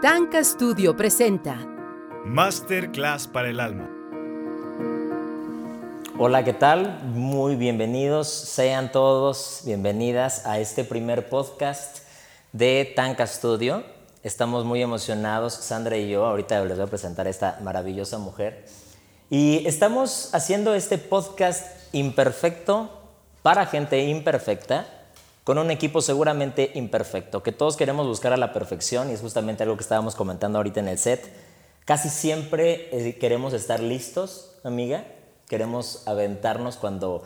Tanka Studio presenta Masterclass para el alma. Hola, ¿qué tal? Muy bienvenidos, sean todos bienvenidas a este primer podcast de Tanka Studio. Estamos muy emocionados, Sandra y yo, ahorita les voy a presentar a esta maravillosa mujer. Y estamos haciendo este podcast imperfecto para gente imperfecta con un equipo seguramente imperfecto, que todos queremos buscar a la perfección y es justamente algo que estábamos comentando ahorita en el set. Casi siempre eh, queremos estar listos, amiga, queremos aventarnos cuando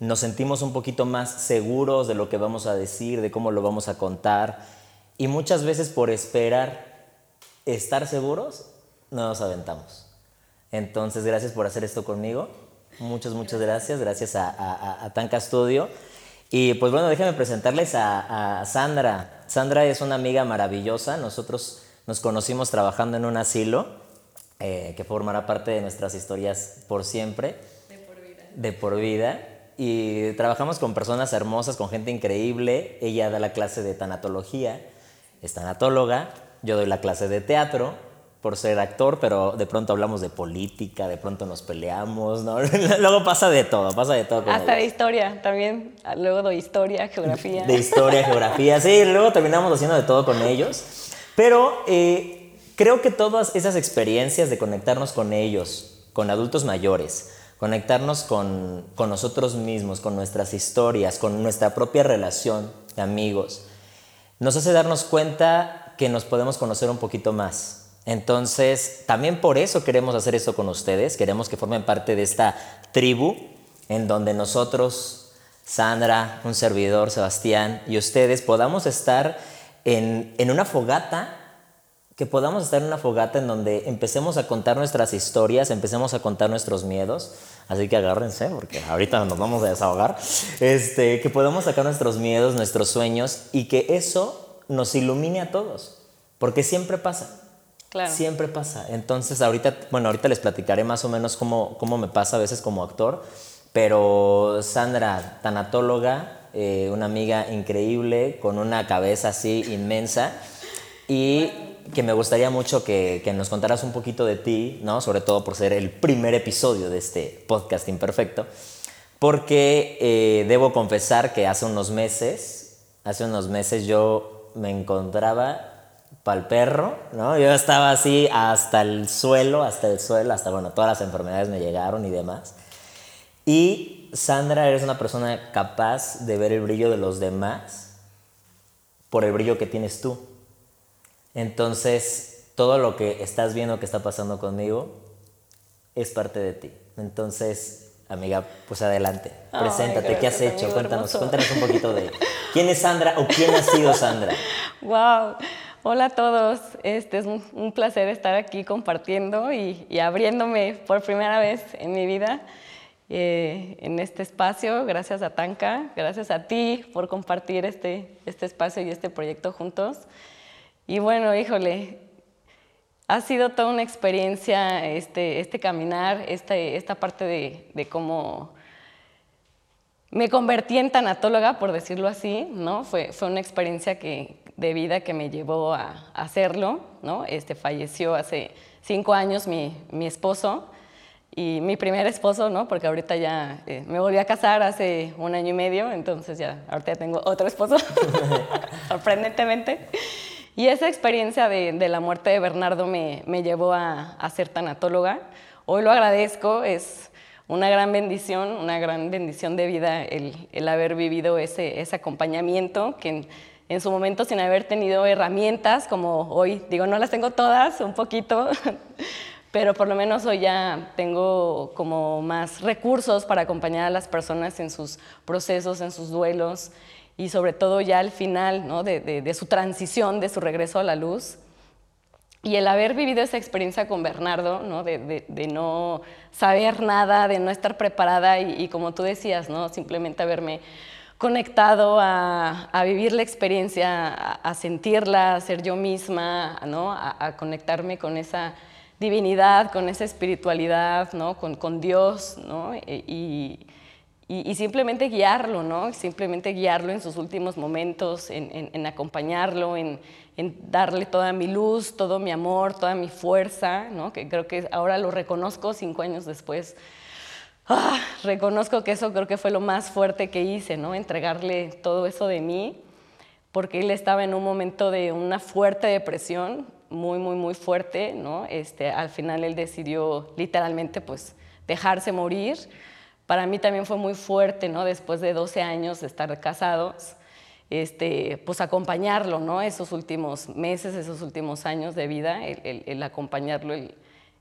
nos sentimos un poquito más seguros de lo que vamos a decir, de cómo lo vamos a contar y muchas veces por esperar estar seguros no nos aventamos. Entonces, gracias por hacer esto conmigo. Muchas, muchas gracias. Gracias a, a, a Tanka Studio. Y pues bueno, déjenme presentarles a, Sandra. Sandra es una amiga maravillosa. Nosotros nos conocimos trabajando en un asilo eh, que formará parte de nuestras historias por siempre. De por vida. De por vida. Y trabajamos con personas hermosas, con gente increíble. Ella da la clase de tanatología, es tanatóloga. Yo doy la clase de teatro por ser actor, pero de pronto hablamos de política, de pronto nos peleamos, ¿no? Luego pasa de todo, pasa de todo. Hasta de historia también, luego de historia, geografía. De historia, geografía, sí, luego terminamos haciendo de todo con ellos. Pero eh, creo que todas esas experiencias de conectarnos con ellos, con adultos mayores, conectarnos con, con nosotros mismos, con nuestras historias, con nuestra propia relación de amigos, nos hace darnos cuenta que nos podemos conocer un poquito más entonces, también por eso queremos hacer esto con ustedes, queremos que formen parte de esta tribu en donde nosotros, Sandra, un servidor, Sebastián y ustedes podamos estar en, en una fogata, que podamos estar en una fogata en donde empecemos a contar nuestras historias, empecemos a contar nuestros miedos, así que agárrense porque ahorita nos vamos a desahogar, este, que podamos sacar nuestros miedos, nuestros sueños y que eso nos ilumine a todos, porque siempre pasa. Siempre pasa. Entonces, ahorita, bueno, ahorita les platicaré más o menos cómo, cómo me pasa a veces como actor, pero Sandra, tanatóloga, eh, una amiga increíble, con una cabeza así inmensa, y que me gustaría mucho que, que, nos contaras un poquito de ti, ¿no? Sobre todo por ser el primer episodio de este podcast imperfecto, porque eh, debo confesar que hace unos meses, hace unos meses yo me encontraba para el perro, ¿no? Yo estaba así hasta el suelo, hasta el suelo, hasta, bueno, todas las enfermedades me llegaron y demás. Y Sandra, eres una persona capaz de ver el brillo de los demás por el brillo que tienes tú. Entonces, todo lo que estás viendo que está pasando conmigo es parte de ti. Entonces, amiga, pues adelante, preséntate, ¿qué has hecho? Cuéntanos, cuéntanos un poquito de quién es Sandra o quién ha sido Sandra. Wow. Hola a todos, este es un, placer estar aquí compartiendo y, abriéndome por primera vez en mi vida eh, en este espacio. Gracias a Tanka, gracias a ti por compartir este, este espacio y este proyecto juntos. Y bueno, híjole, ha sido toda una experiencia este, este caminar, este, esta parte de, de cómo me convertí en tanatóloga, por decirlo así, ¿no? Fue, fue una experiencia que, de vida que me llevó a, hacerlo, ¿no? Este, falleció hace cinco años mi, mi, esposo y mi primer esposo, ¿no? Porque ahorita ya eh, me volví a casar hace un año y medio, entonces ya, ahorita ya tengo otro esposo, sorprendentemente. Y esa experiencia de, de la muerte de Bernardo me, me llevó a, a ser tanatóloga. Hoy lo agradezco, es una gran bendición, una gran bendición de vida el, el haber vivido ese, ese acompañamiento que en, su momento sin haber tenido herramientas como hoy, digo, no las tengo todas, un poquito, pero por lo menos hoy ya tengo como más recursos para acompañar a las personas en sus procesos, en sus duelos y sobre todo ya al final ¿no? de, de, de su transición, de su regreso a la luz y el haber vivido esa experiencia con Bernardo, ¿no? De, de, no saber nada, de no estar preparada y, como tú decías, ¿no? simplemente haberme conectado a, a vivir la experiencia, a, sentirla, a ser yo misma, ¿no? a, conectarme con esa divinidad, con esa espiritualidad, ¿no? con, con Dios, ¿no? E, y, y, simplemente guiarlo, ¿no? Simplemente guiarlo en sus últimos momentos, en, acompañarlo, en, darle toda mi luz, todo mi amor, toda mi fuerza, ¿no? Que creo que ahora lo reconozco cinco años después. Ah, reconozco que eso creo que fue lo más fuerte que hice, ¿no? Entregarle todo eso de mí, porque él estaba en un momento de una fuerte depresión, muy, muy, muy fuerte, ¿no? Este, al final él decidió literalmente, pues, dejarse morir para mí también fue muy fuerte, ¿no? Después de 12 años de estar casados, este, pues acompañarlo, ¿no? Esos últimos meses, esos últimos años de vida, el, acompañarlo, el,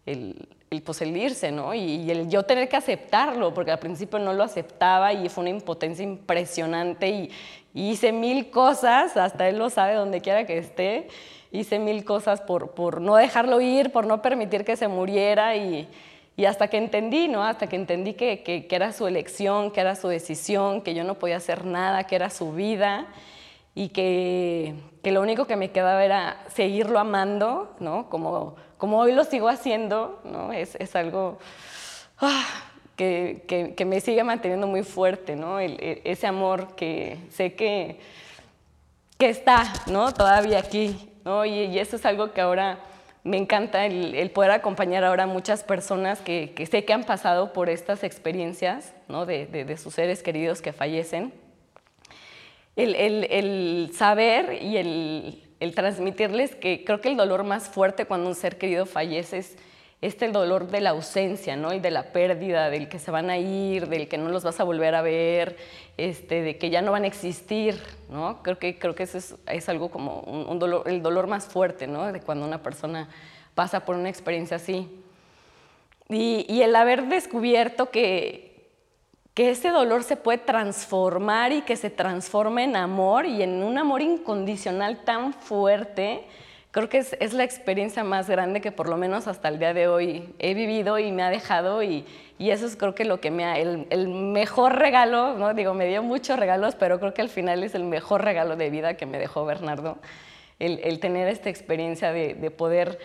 el, pues el irse, ¿no? Y, el yo tener que aceptarlo, porque al principio no lo aceptaba y fue una impotencia impresionante y, y hice mil cosas, hasta él lo sabe donde quiera que esté, hice mil cosas por, por no dejarlo ir, por no permitir que se muriera y, y hasta que entendí, ¿no? Hasta que entendí que, que, era su elección, que era su decisión, que yo no podía hacer nada, que era su vida y que, que lo único que me quedaba era seguirlo amando, ¿no? Como, como hoy lo sigo haciendo, ¿no? Es, es algo ah, que, que, me sigue manteniendo muy fuerte, ¿no? ese amor que sé que, que está, ¿no? Todavía aquí, ¿no? Y, eso es algo que ahora me encanta el, poder acompañar ahora a muchas personas que, sé que han pasado por estas experiencias ¿no? de, sus seres queridos que fallecen. El, saber y el, transmitirles que creo que el dolor más fuerte cuando un ser querido fallece es este el dolor de la ausencia, ¿no? Y de la pérdida, del que se van a ir, del que no los vas a volver a ver, este, de que ya no van a existir, ¿no? Creo que, creo que eso es, algo como un, dolor, el dolor más fuerte, ¿no? De cuando una persona pasa por una experiencia así. Y, y el haber descubierto que, que ese dolor se puede transformar y que se transforma en amor y en un amor incondicional tan fuerte, creo que es, la experiencia más grande que por lo menos hasta el día de hoy he vivido y me ha dejado y, eso es creo que lo que me ha, el, mejor regalo, ¿no? digo, me dio muchos regalos, pero creo que al final es el mejor regalo de vida que me dejó Bernardo, el, tener esta experiencia de, poder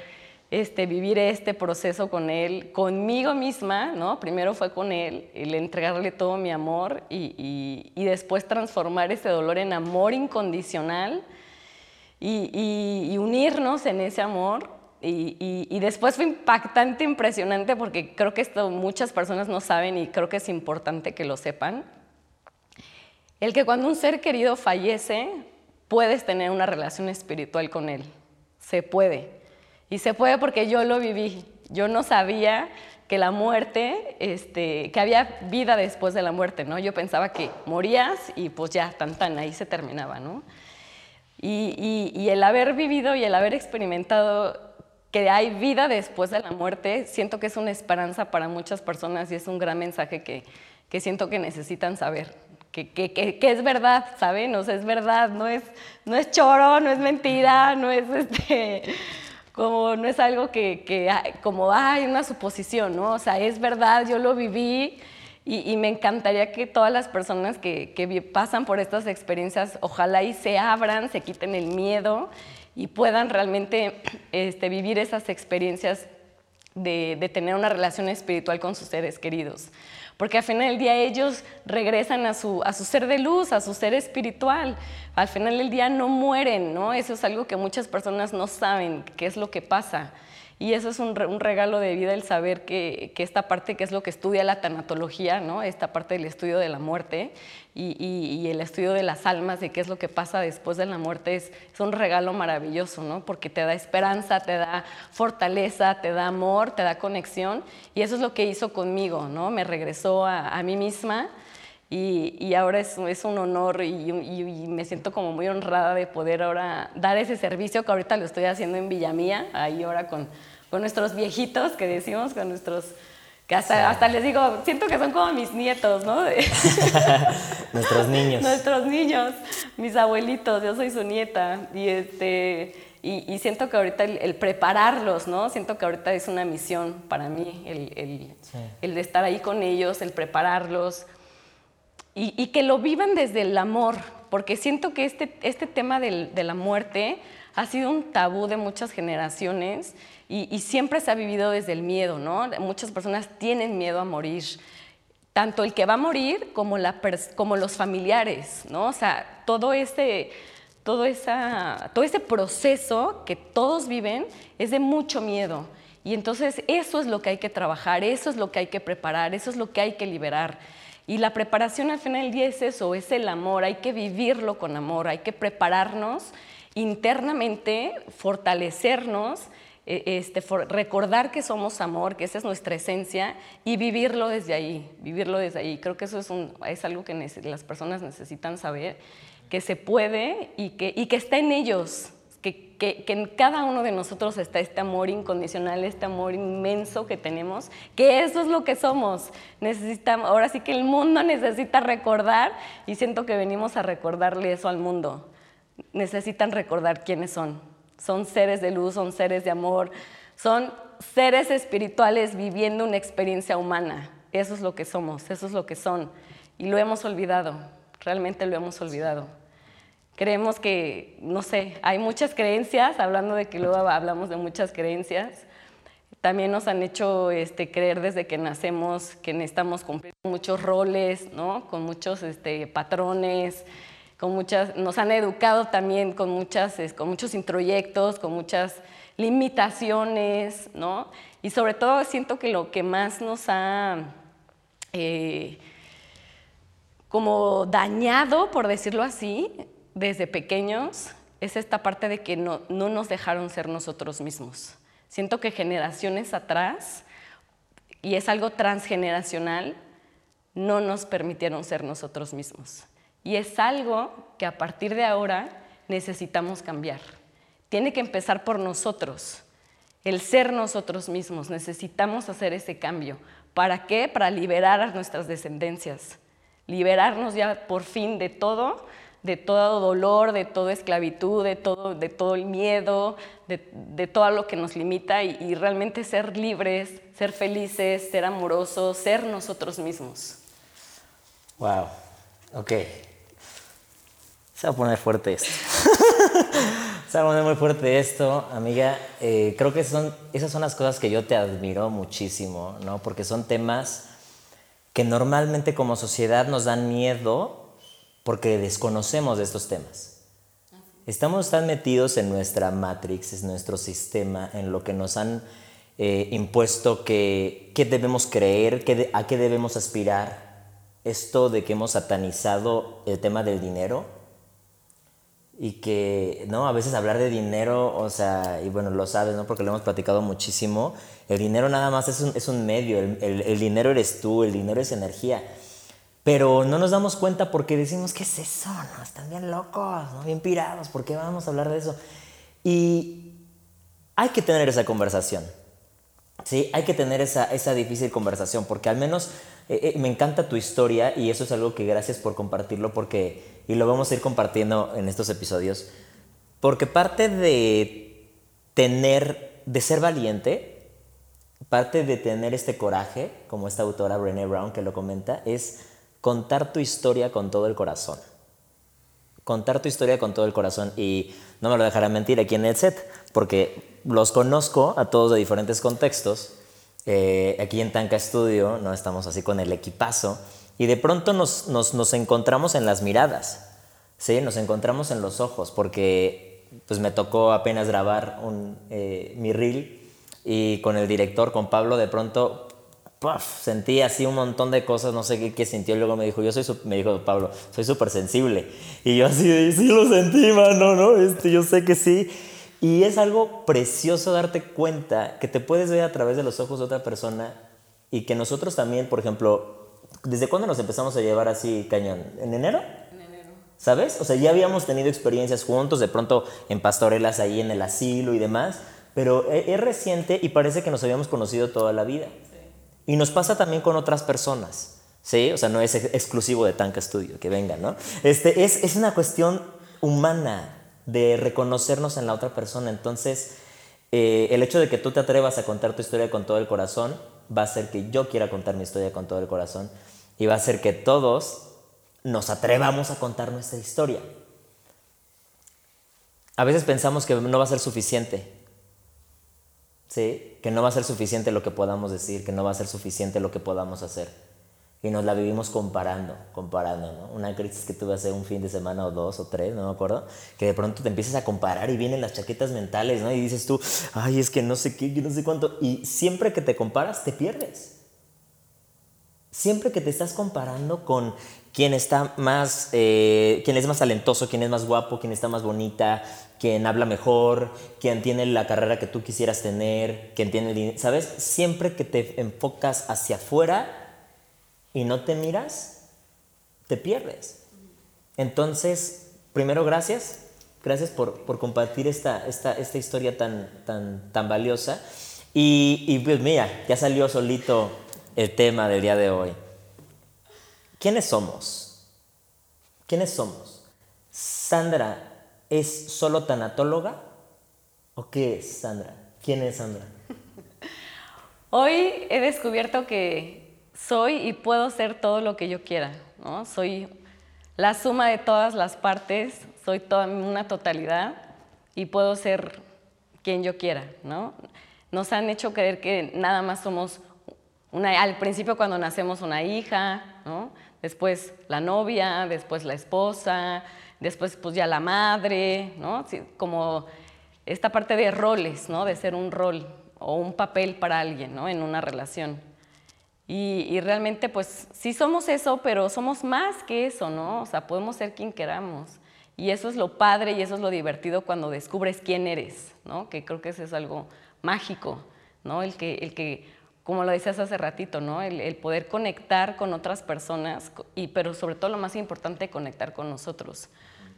este, vivir este proceso con él, conmigo misma, ¿no? Primero fue con él, el entregarle todo mi amor y, y después transformar ese dolor en amor incondicional y, unirnos en ese amor. Y, después fue impactante, impresionante, porque creo que esto muchas personas no saben y creo que es importante que lo sepan. El que cuando un ser querido fallece, puedes tener una relación espiritual con él. Se puede. Y se puede porque yo lo viví. Yo no sabía que la muerte, este, que había vida después de la muerte, ¿no? Yo pensaba que morías y pues ya, tan tan, ahí se terminaba, ¿no? Y, el haber vivido y el haber experimentado que hay vida después de la muerte, siento que es una esperanza para muchas personas y es un gran mensaje que, que siento que necesitan saber. Que, que, que, es verdad, ¿saben? O sea, es verdad, no es, no es choro, no es mentira, no es este, como, no es algo que, como, hay una suposición, ¿no? O sea, es verdad, yo lo viví, y, me encantaría que todas las personas que, que, pasan por estas experiencias, ojalá y se abran, se quiten el miedo y puedan realmente este, vivir esas experiencias de, tener una relación espiritual con sus seres queridos. Porque al final del día ellos regresan a su, a su ser de luz, a su ser espiritual. Al final del día no mueren, ¿no? Eso es algo que muchas personas no saben qué es lo que pasa. Y eso es un, regalo de vida el saber que, esta parte que es lo que estudia la tanatología, ¿no? esta parte del estudio de la muerte y, el estudio de las almas, de qué es lo que pasa después de la muerte, es, un regalo maravilloso, ¿no? porque te da esperanza, te da fortaleza, te da amor, te da conexión. Y eso es lo que hizo conmigo, ¿no? me regresó a, mí misma. Y, ahora es, es, un honor y, y, me siento como muy honrada de poder ahora dar ese servicio que ahorita lo estoy haciendo en Villamía, ahí ahora con, con nuestros viejitos que decimos, con nuestros que hasta, les digo, siento que son como mis nietos, ¿no? nuestros niños. Nuestros niños, mis abuelitos, yo soy su nieta. Y, este, y, siento que ahorita el, prepararlos, ¿no? Siento que ahorita es una misión para mí, el, el, de estar ahí con ellos, el prepararlos. Y, que lo vivan desde el amor, porque siento que este, este tema de la muerte ha sido un tabú de muchas generaciones y, siempre se ha vivido desde el miedo, ¿no? Muchas personas tienen miedo a morir. tanto el que va a morir como, los familiares, ¿no? O sea, todo ese, todo, esa, todo ese proceso que todos viven es de mucho miedo. Y entonces eso es lo que hay que trabajar, eso es lo que hay que preparar, eso es lo que hay que liberar. Y la preparación al final del es eso, es el amor, hay que vivirlo con amor, hay que prepararnos internamente, fortalecernos, e, este, recordar que somos amor, que esa es nuestra esencia y vivirlo desde ahí, vivirlo desde ahí. Creo que eso es, algo que las personas necesitan saber, que se puede y que está en ellos, que, en cada uno de nosotros está este amor incondicional, este amor inmenso que tenemos, que eso es lo que somos. Necesitamos, ahora sí que el mundo necesita recordar y siento que venimos a recordarle eso al mundo. Necesitan recordar quiénes son. Son seres de luz, son seres de amor, son seres espirituales viviendo una experiencia humana. Eso es lo que somos, eso es lo que son. Y lo hemos olvidado, realmente lo hemos olvidado. Creemos que, no sé, hay muchas creencias, hablando de que luego hablamos de muchas creencias. También nos han hecho este, creer desde que nacemos que necesitamos cumplir muchos roles, ¿no? con muchos este, patrones, con muchas, nos han educado también con, muchas, con muchos introyectos, con muchas limitaciones, ¿no? Y sobre todo siento que lo que más nos ha eh, como dañado, por decirlo así, desde pequeños es esta parte de que no, nos dejaron ser nosotros mismos. Siento que generaciones atrás, y es algo transgeneracional, no nos permitieron ser nosotros mismos. Y es algo que a partir de ahora necesitamos cambiar. Tiene que empezar por nosotros, el ser nosotros mismos. Necesitamos hacer ese cambio. ¿Para qué? Para liberar a nuestras descendencias. Liberarnos ya por fin de todo de todo dolor, de toda esclavitud, de todo, de todo el miedo, de, todo lo que nos limita y, realmente ser libres, ser felices, ser amorosos, ser nosotros mismos. Wow, ok. Se va a poner fuerte esto. Se va a poner muy fuerte esto, amiga. Eh, creo que son, esas son las cosas que yo te admiro muchísimo, ¿no? Porque son temas que normalmente como sociedad nos dan miedo porque desconocemos de estos temas. Estamos tan metidos en nuestra matrix, en nuestro sistema, en lo que nos han eh, impuesto que, debemos creer, que a qué debemos aspirar. Esto de que hemos satanizado el tema del dinero y que, ¿no? A veces hablar de dinero, o sea, y bueno, lo sabes, ¿no? Porque lo hemos platicado muchísimo, el dinero nada más es un, es un medio, el, el dinero eres tú, el dinero es energía. Pero no nos damos cuenta porque decimos, ¿qué es eso? No, están bien locos, ¿no? bien pirados, ¿por qué vamos a hablar de eso? Y hay que tener esa conversación. Sí, hay que tener esa, esa difícil conversación porque al menos eh, eh, me encanta tu historia y eso es algo que gracias por compartirlo porque, y lo vamos a ir compartiendo en estos episodios, porque parte de tener, de ser valiente, parte de tener este coraje, como esta autora Brené Brown que lo comenta, es contar tu historia con todo el corazón. Contar tu historia con todo el corazón. Y no me lo dejará mentir aquí en el set, porque los conozco a todos de diferentes contextos. Eh, aquí en Tanca Studio, ¿no? estamos así con el equipazo. Y de pronto nos, nos, encontramos en las miradas. ¿sí? Nos encontramos en los ojos, porque pues me tocó apenas grabar un, eh, mi reel y con el director, con Pablo, de pronto sentí así un montón de cosas, no sé qué, qué sintió. Luego me dijo, yo soy, me dijo Pablo, soy súper sensible. Y yo así, sí lo sentí, mano, ¿no? Este, yo sé que sí. Y es algo precioso darte cuenta que te puedes ver a través de los ojos de otra persona y que nosotros también, por ejemplo, ¿desde cuándo nos empezamos a llevar así cañón? ¿En enero? En enero. ¿Sabes? O sea, ya habíamos tenido experiencias juntos, de pronto en pastorelas ahí en el asilo y demás, pero es reciente y parece que nos habíamos conocido toda la vida. Y nos pasa también con otras personas. ¿Sí? O sea, no es exclusivo de Tanka Studio, que venga, ¿no? Este, es, es una cuestión humana de reconocernos en la otra persona. Entonces, eh, el hecho de que tú te atrevas a contar tu historia con todo el corazón va a hacer que yo quiera contar mi historia con todo el corazón y va a hacer que todos nos atrevamos a contar nuestra historia. A veces pensamos que no va a ser suficiente, ¿sí? Que no va a ser suficiente lo que podamos decir, que no va a ser suficiente lo que podamos hacer. y nos la vivimos comparando, comparando, ¿no? Una crisis que tuve hace un fin de semana o dos o tres, no me acuerdo, que de pronto te empiezas a comparar y vienen las chaquetas mentales, ¿no? Y dices tú, ay, es que no sé qué, yo no sé cuánto. Y siempre que te comparas, te pierdes. Siempre que te estás comparando con quién está más, eh, quién es más talentoso, quién es más guapo, quién está más bonita, quién habla mejor, quién tiene la carrera que tú quisieras tener, quién tiene dinero, ¿sabes? Siempre que te enfocas hacia afuera, y no te miras, te pierdes. Entonces, primero, gracias. Gracias por, compartir esta, esta, esta, historia tan, tan, tan valiosa. Y, y pues mira, ya salió solito el tema del día de hoy. ¿Quiénes somos? ¿Quiénes somos? ¿Sandra es solo tanatóloga? ¿O qué es Sandra? ¿Quién es Sandra? Hoy he descubierto que soy y puedo ser todo lo que yo quiera, ¿no? Soy la suma de todas las partes, soy toda una totalidad y puedo ser quien yo quiera, ¿no? Nos han hecho creer que nada más somos una, al principio cuando nacemos una hija, ¿no? Después la novia, después la esposa, después pues ya la madre, ¿no? como esta parte de roles, ¿no? De ser un rol o un papel para alguien, ¿no? En una relación. Y, realmente, pues sí somos eso, pero somos más que eso, ¿no? O sea, podemos ser quien queramos. Y eso es lo padre y eso es lo divertido cuando descubres quién eres, ¿no? Que creo que eso es algo mágico, ¿no? El que, el que como lo decías hace ratito, ¿no? El, el, poder conectar con otras personas, y, pero sobre todo lo más importante, conectar con nosotros,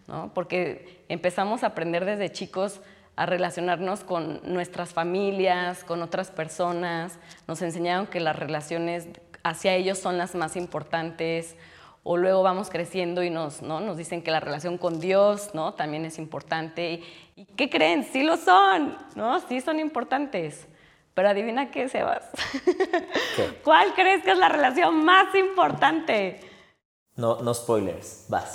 ¿no? Porque empezamos a aprender desde chicos a relacionarnos con nuestras familias, con otras personas. Nos enseñaron que las relaciones hacia ellos son las más importantes. O luego vamos creciendo y nos, ¿no? nos dicen que la relación con Dios ¿no? también es importante. ¿Y, qué creen? Sí lo son, ¿no? sí son importantes. Pero adivina qué, Sebas. ¿Cuál crees que es la relación más importante? No, no spoilers, vas.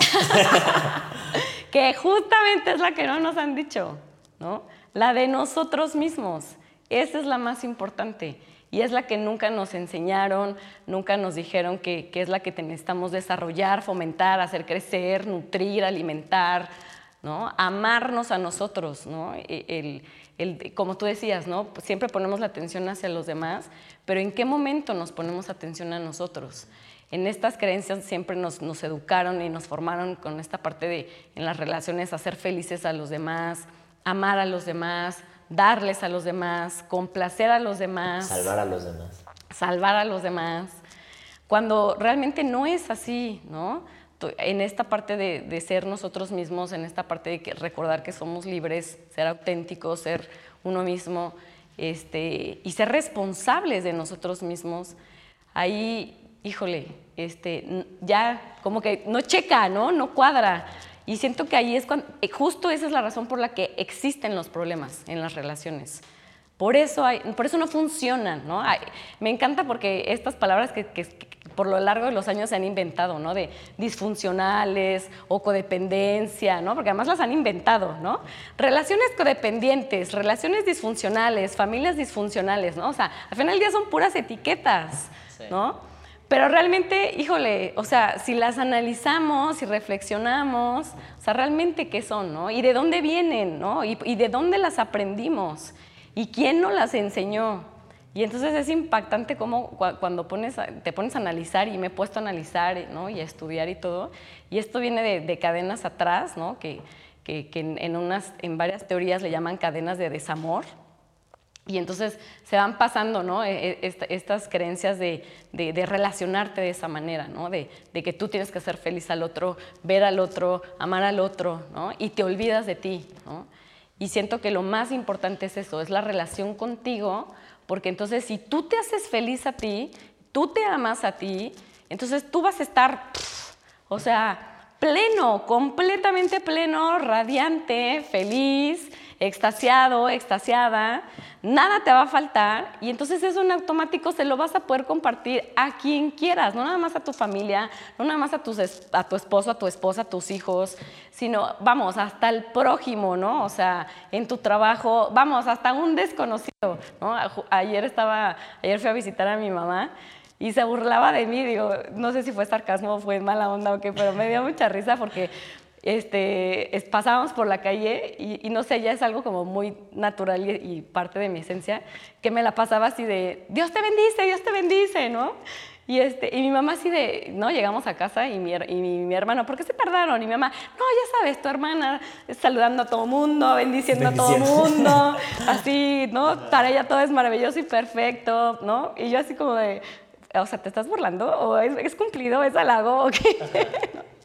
que justamente es la que no nos han dicho. ¿no? La de nosotros mismos. Esa es la más importante y es la que nunca nos enseñaron, nunca nos dijeron que, es la que necesitamos desarrollar, fomentar, hacer crecer, nutrir, alimentar, ¿no? amarnos a nosotros. ¿no? E, el, como tú decías, ¿no? siempre ponemos la atención hacia los demás, pero ¿en qué momento nos ponemos atención a nosotros? En estas creencias siempre nos, nos educaron y nos formaron con esta parte de en las relaciones hacer felices a los demás, amar a los demás, darles a los demás, complacer a los demás. Salvar a los demás. Salvar a los demás. Cuando realmente no es así, ¿no? En esta parte de, ser nosotros mismos, en esta parte de recordar que somos libres, ser auténticos, ser uno mismo este, y ser responsables de nosotros mismos, ahí, híjole, este, ya como que no checa, ¿no? No cuadra. Y siento que ahí es cuando, eh, justo esa es la razón por la que existen los problemas en las relaciones. Por eso, hay, por eso no funcionan, ¿no? me encanta porque estas palabras que, por lo largo de los años se han inventado, ¿no? De disfuncionales o codependencia, ¿no? Porque además las han inventado, ¿no? Relaciones codependientes, relaciones disfuncionales, familias disfuncionales, ¿no? O sea, al final del día son puras etiquetas, ¿no? Pero realmente, híjole, o sea, si las analizamos y reflexionamos, o sea, realmente qué son, ¿no? Y de dónde vienen, ¿no? Y, de dónde las aprendimos. Y quién nos las enseñó. Y entonces es impactante cómo cuando pones, te pones a analizar, y me he puesto a analizar ¿no? y a estudiar y todo, y esto viene de, cadenas atrás, ¿no? que, que, en, unas, en varias teorías le llaman cadenas de desamor, y entonces se van pasando ¿no? E, e, estas creencias de, relacionarte de esa manera, ¿no? de, que tú tienes que hacer feliz al otro, ver al otro, amar al otro, ¿no? y te olvidas de ti. ¿no? Y siento que lo más importante es eso, es la relación contigo, porque entonces si tú te haces feliz a ti, tú te amas a ti, entonces tú vas a estar, o sea, pleno, completamente pleno, radiante, feliz, extasiado, extasiada, nada te va a faltar y entonces eso en automático se lo vas a poder compartir a quien quieras, no nada más a tu familia, no nada más a, tus, a tu esposo, a tu esposa, a tus hijos, sino, vamos, hasta el prójimo, ¿no? O sea, en tu trabajo, vamos, hasta un desconocido, ¿no? Ayer estaba, ayer fui a visitar a mi mamá y se burlaba de mí, digo, no sé si fue sarcasmo fue mala onda o qué, pero me dio mucha risa porque este, pasábamos por la calle y, no sé, ya es algo como muy natural y, parte de mi esencia, que me la pasaba así de, Dios te bendice, Dios te bendice, ¿no? Y, este, y mi mamá así de, no, llegamos a casa y mi, y mi, hermano, ¿por qué se tardaron? Y mi mamá, no, ya sabes, tu hermana saludando a todo mundo, bendiciendo a todo mundo, así, ¿no? Para ella todo es maravilloso y perfecto, ¿no? Y yo así como de, o sea, ¿te estás burlando? ¿O es, es cumplido? ¿Es halago? ¿O qué?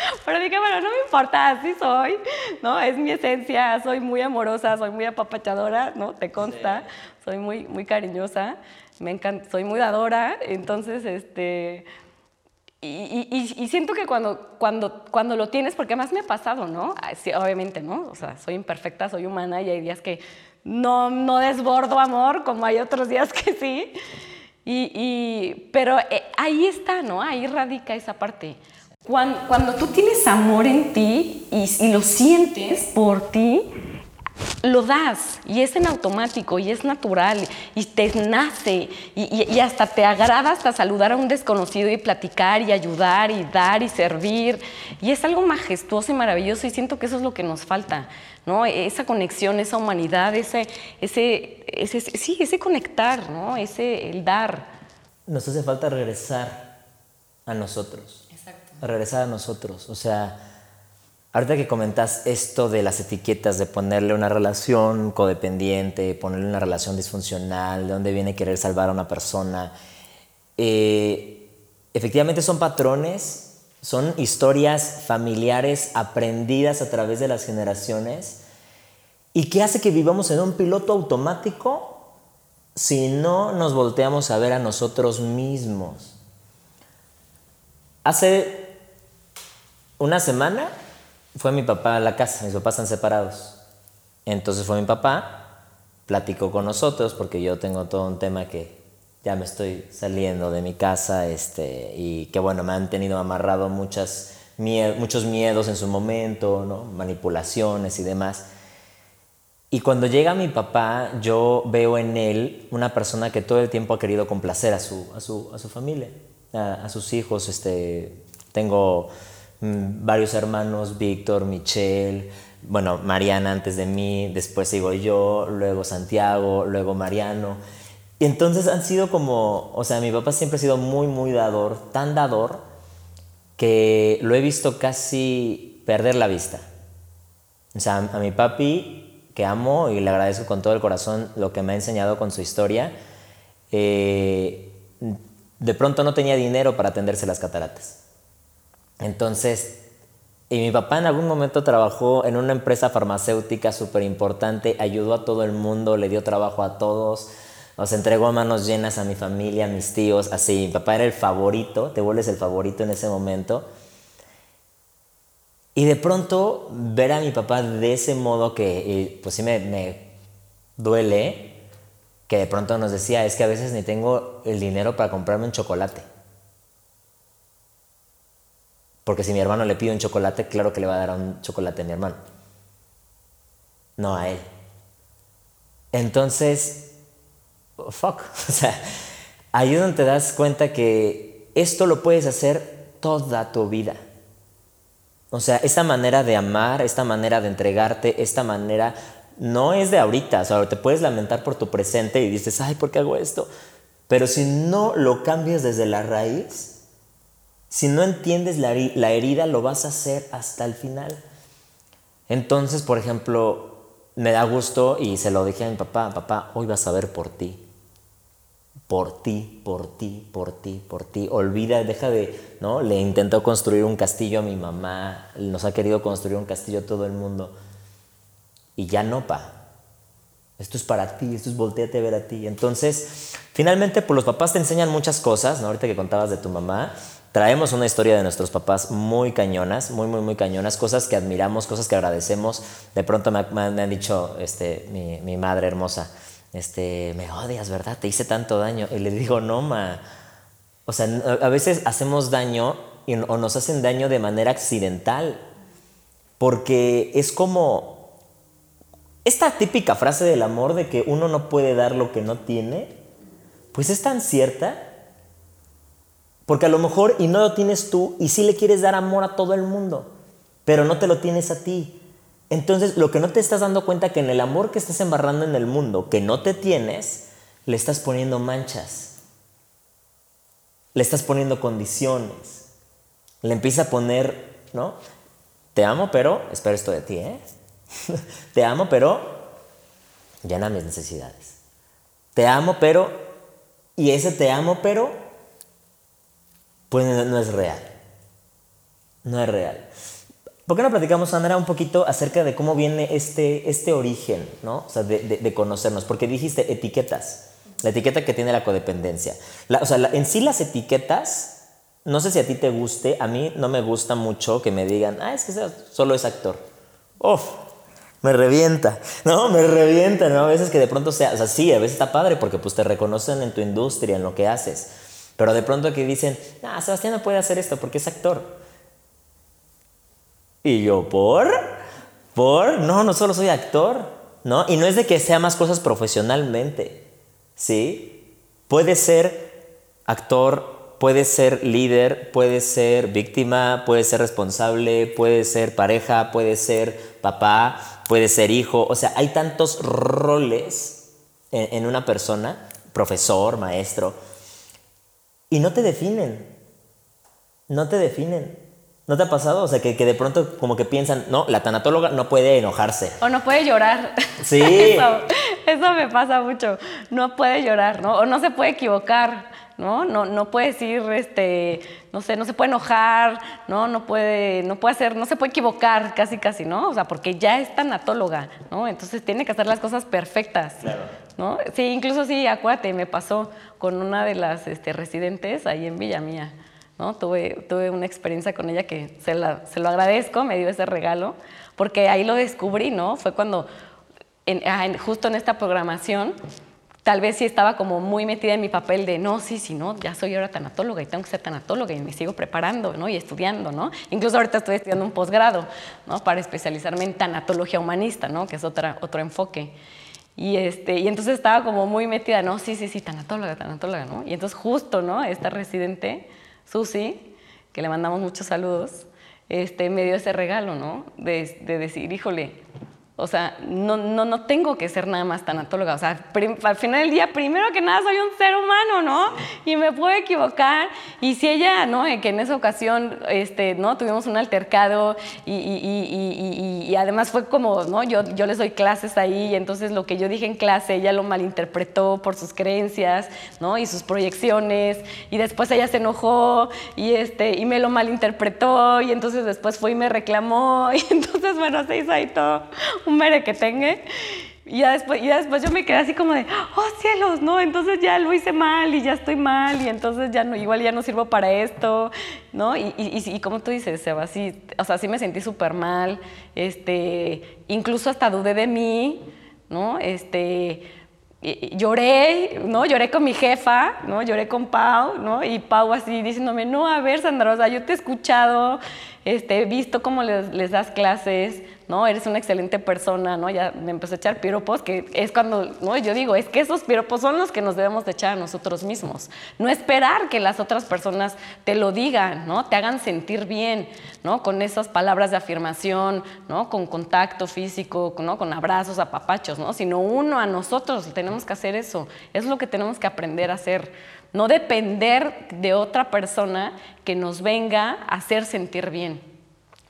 Pero dije, bueno, no me importa, así soy, ¿no? Es mi esencia, soy muy amorosa, soy muy apapachadora, ¿no? Te consta, soy muy, muy cariñosa, me encanta, soy muy dadora, entonces, este... Y, y, siento que cuando, cuando, cuando lo tienes, porque además me ha pasado, ¿no? Sí, obviamente, ¿no? O sea, soy imperfecta, soy humana y hay días que no, no desbordo amor, como hay otros días que sí. Y, pero eh, ahí está, ¿no? Ahí radica esa parte. Cuando, tú tienes amor en ti y, lo sientes por ti, lo das y es en automático y es natural y te nace y, hasta te agrada hasta saludar a un desconocido y platicar y ayudar y dar y servir y es algo majestuoso y maravilloso y siento que eso es lo que nos falta, ¿no? Esa conexión, esa humanidad, ese, ese, ese sí, ese conectar, ¿no? Ese el dar. Nos hace falta regresar a nosotros regresar a nosotros. O sea, ahorita que comentas esto de las etiquetas, de ponerle una relación codependiente, ponerle una relación disfuncional, de dónde viene querer salvar a una persona, eh, efectivamente son patrones, son historias familiares aprendidas a través de las generaciones y que hace que vivamos en un piloto automático si no nos volteamos a ver a nosotros mismos. Hace una semana fue mi papá a la casa, mis papás están separados. Entonces fue mi papá, platicó con nosotros, porque yo tengo todo un tema que ya me estoy saliendo de mi casa, este, y que bueno, me han tenido amarrado muchas, muchos miedos en su momento, ¿no? manipulaciones y demás. Y cuando llega mi papá, yo veo en él una persona que todo el tiempo ha querido complacer a su, a su, a su familia, a, a sus hijos. Este, tengo Mm, varios hermanos, Víctor, Michelle, bueno, Mariana antes de mí, después sigo yo, luego Santiago, luego Mariano. Y entonces han sido como, o sea, mi papá siempre ha sido muy, muy dador, tan dador, que lo he visto casi perder la vista. O sea, a mi papi, que amo y le agradezco con todo el corazón lo que me ha enseñado con su historia, eh, de pronto no tenía dinero para atenderse las cataratas. Entonces, y mi papá en algún momento trabajó en una empresa farmacéutica súper importante, ayudó a todo el mundo, le dio trabajo a todos, nos entregó a manos llenas a mi familia, a mis tíos, así. Mi papá era el favorito, te vuelves el favorito en ese momento. Y de pronto ver a mi papá de ese modo que, pues sí me, me duele, que de pronto nos decía, es que a veces ni tengo el dinero para comprarme un chocolate. Porque si mi hermano le pide un chocolate, claro que le va a dar un chocolate a mi hermano. No a él. Entonces, fuck. O sea, ahí es donde te das cuenta que esto lo puedes hacer toda tu vida. O sea, esta manera de amar, esta manera de entregarte, esta manera no es de ahorita. O sea, te puedes lamentar por tu presente y dices, ay, ¿por qué hago esto? Pero si no lo cambias desde la raíz, si no entiendes la, herida, lo vas a hacer hasta el final. Entonces, por ejemplo, me da gusto y se lo dije a mi papá, papá, hoy vas a ver por ti. Por ti, por ti, por ti, por ti. Olvida, deja de, ¿no? Le intentó construir un castillo a mi mamá, nos ha querido construir un castillo a todo el mundo. Y ya no, pa. Esto es para ti, esto es volteate a ver a ti. Entonces, finalmente, pues los papás te enseñan muchas cosas, ¿no? Ahorita que contabas de tu mamá, traemos una historia de nuestros papás muy cañonas, muy, muy, muy cañonas, cosas que admiramos, cosas que agradecemos. De pronto me, han dicho, este, mi, madre hermosa, este, me odias, ¿verdad? Te hice tanto daño. Y le digo, no, ma. O sea, a veces hacemos daño o nos hacen daño de manera accidental. Porque es como esta típica frase del amor de que uno no puede dar lo que no tiene, pues es tan cierta Porque a lo mejor y no lo tienes tú y sí le quieres dar amor a todo el mundo, pero no te lo tienes a ti. Entonces, lo que no te estás dando cuenta que en el amor que estás embarrando en el mundo, que no te tienes, le estás poniendo manchas. Le estás poniendo condiciones. Le empieza a poner, ¿no? Te amo, pero espero esto de ti, ¿eh? te amo, pero llena mis necesidades. Te amo, pero... Y ese te amo, pero pues no es real. No es real. ¿Por qué no platicamos, Sandra, un poquito acerca de cómo viene este, este origen, ¿no? O sea, de, conocernos? Porque dijiste etiquetas, la etiqueta que tiene la codependencia. o sea, en sí las etiquetas, no sé si a ti te guste, a mí no me gusta mucho que me digan, ah, es que solo es actor. Uf, me revienta, ¿no? Me revienta, ¿no? A veces que de pronto sea, o sea, sí, a veces está padre porque pues te reconocen en tu industria, en lo que haces. Pero de pronto que dicen, ah, Sebastián no puede hacer esto porque es actor. Y yo, ¿por? ¿Por? No, no solo soy actor, ¿no? Y no es de que sea más cosas profesionalmente, ¿sí? Puede ser actor, puede ser líder, puede ser víctima, puede ser responsable, puede ser pareja, puede ser papá, puede ser hijo. O sea, hay tantos roles en, en una persona, profesor, maestro, y no te definen. No te definen. ¿No te ha pasado? O sea, que, de pronto como que piensan, no, la tanatóloga no puede enojarse. O no puede llorar. Sí. eso, me pasa mucho. No puede llorar, ¿no? O no se puede equivocar, ¿no? No, no puede decir, este, no sé, no se puede enojar, ¿no? No puede, no puede hacer, no se puede equivocar, casi, casi, ¿no? O sea, porque ya es tanatóloga, ¿no? Entonces tiene que hacer las cosas perfectas. Claro. ¿No? Sí, incluso sí, acuate, me pasó con una de las este, residentes ahí en Villa Mía. ¿no? Tuve, tuve una experiencia con ella que se, la, se, lo agradezco, me dio ese regalo, porque ahí lo descubrí, ¿no? Fue cuando, ah, justo en esta programación, tal vez sí estaba como muy metida en mi papel de, no, sí, sí, no, ya soy ahora tanatóloga y tengo que ser tanatóloga y me sigo preparando, ¿no? Y estudiando, ¿no? Incluso ahorita estoy estudiando un posgrado, ¿no? Para especializarme en tanatología humanista, ¿no? Que es otra, otro enfoque. Y, este, y entonces estaba como muy metida, no, sí, sí, sí, tanatóloga, tanatóloga, ¿no? Y entonces justo, ¿no? Esta residente, Susi, que le mandamos muchos saludos, este, me dio ese regalo, ¿no? De, de decir, híjole, o sea, no, no, no tengo que ser nada más tanatóloga. O sea, al final del día, primero que nada, soy un ser humano, ¿no? Y me puedo equivocar. Y si ella, ¿no? Que en esa ocasión, este, ¿no? Tuvimos un altercado y, y, y, y, además fue como, ¿no? Yo, yo les doy clases ahí y entonces lo que yo dije en clase, ella lo malinterpretó por sus creencias, ¿no? Y sus proyecciones. Y después ella se enojó y, este, y me lo malinterpretó y entonces después fue y me reclamó. Y entonces, bueno, se hizo ahí todo un mere que tenga. Y ya, después, y después yo me quedé así como de, oh cielos, no, entonces ya lo hice mal y ya estoy mal y entonces ya no, igual ya no sirvo para esto, ¿no? Y, y, y como tú dices, Seba, sí, o sea, sí me sentí súper mal, este, incluso hasta dudé de mí, ¿no? Este, lloré, ¿no? Lloré con mi jefa, ¿no? Lloré con Pau, ¿no? Y Pau así diciéndome, no, a ver, Sandra, o sea, yo te he escuchado, este, he visto cómo les, das clases, ¿no? Eres una excelente persona, ¿no? Ya me empezó a echar piropos, que es cuando, ¿no? Yo digo, es que esos piropos son los que nos debemos de echar a nosotros mismos. No esperar que las otras personas te lo digan, ¿no? Te hagan sentir bien, ¿no? Con esas palabras de afirmación, ¿no? Con contacto físico, ¿no? Con abrazos, apapachos, ¿no? Sino uno a nosotros tenemos que hacer eso. Es lo que tenemos que aprender a hacer. No depender de otra persona que nos venga a hacer sentir bien.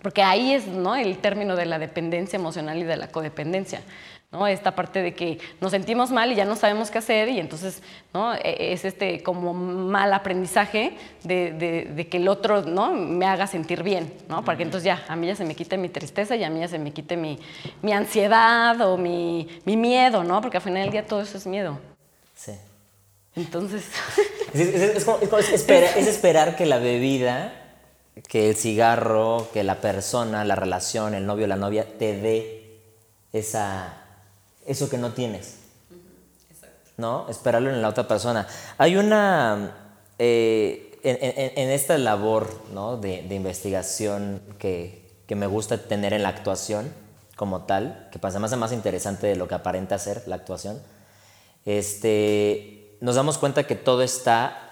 Porque ahí es ¿no? el término de la dependencia emocional y de la codependencia. ¿no? Esta parte de que nos sentimos mal y ya no sabemos qué hacer y entonces ¿no? E, es este como mal aprendizaje de, de, que el otro ¿no? me haga sentir bien, ¿no? para que entonces ya a mí ya se me quite mi tristeza y a mí ya se me quite mi, mi ansiedad o mi, mi, miedo, ¿no? porque al final del día todo eso es miedo. Sí. Entonces... Es, es, es esperar que la bebida que el cigarro, que la persona, la relación, el novio, la novia, te dé esa, eso que no tienes. ¿No? Esperarlo en la otra persona. Hay una, eh, en, esta labor ¿no? de, investigación que, que, me gusta tener en la actuación como tal, que pasa más más interesante de lo que aparenta ser la actuación, este, nos damos cuenta que todo está